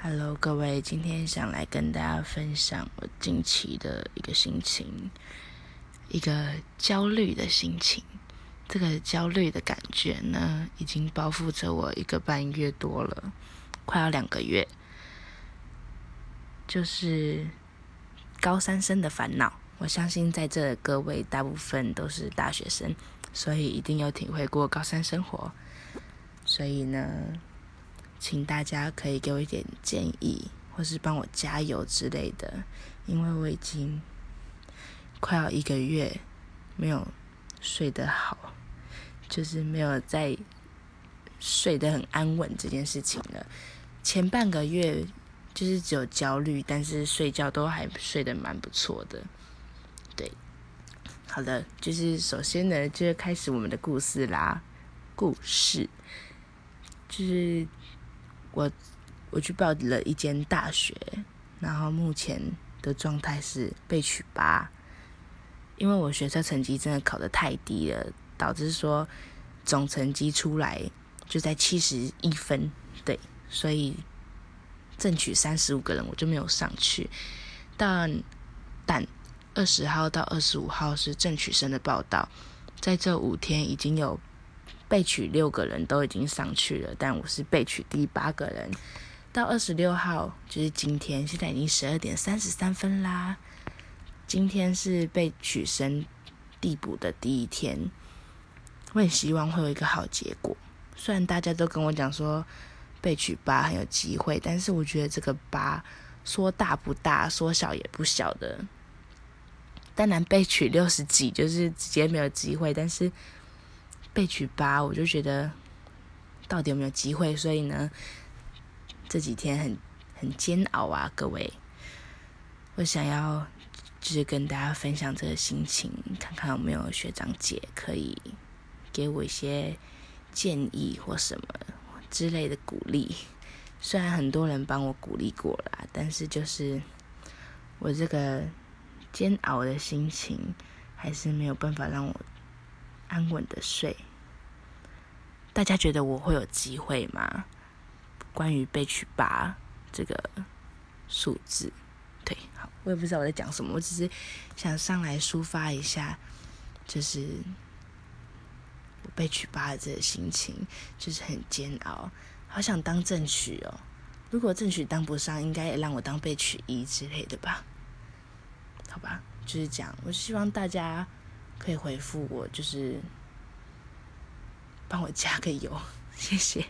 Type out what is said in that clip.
Hello，各位，今天想来跟大家分享我近期的一个心情，一个焦虑的心情。这个焦虑的感觉呢，已经包覆着我一个半月多了，快要两个月。就是高三生的烦恼。我相信在这各位大部分都是大学生，所以一定有体会过高三生活。所以呢，请大家可以给我一点建议，或是帮我加油之类的，因为我已经快要一个月没有睡得好，就是没有在睡得很安稳这件事情了。前半个月就是只有焦虑，但是睡觉都还睡得蛮不错的。对，好的，就是首先呢，就是开始我们的故事啦。故事就是我我去报了一间大学，然后目前的状态是被取八，因为我学测成绩真的考得太低了，导致说总成绩出来就在七十一分，对，所以正取三十五个人我就没有上去，但但。二十号到二十五号是正取生的报道，在这五天已经有被取六个人都已经上去了，但我是被取第八个人。到二十六号就是今天，现在已经十二点三十三分啦。今天是被取生递补的第一天，我很希望会有一个好结果。虽然大家都跟我讲说被取八很有机会，但是我觉得这个八说大不大，说小也不小的。当然被取六十几就是直接没有机会，但是被取八我就觉得到底有没有机会？所以呢，这几天很很煎熬啊，各位。我想要就是跟大家分享这个心情，看看有没有学长姐可以给我一些建议或什么之类的鼓励。虽然很多人帮我鼓励过了，但是就是我这个。煎熬的心情还是没有办法让我安稳的睡。大家觉得我会有机会吗？关于被取八这个数字，对，好，我也不知道我在讲什么，我只是想上来抒发一下，就是我被取八的这个心情，就是很煎熬，好想当正取哦。如果正取当不上，应该也让我当被取一之类的吧。好吧，就是这样。我希望大家可以回复我，就是帮我加个油，谢谢。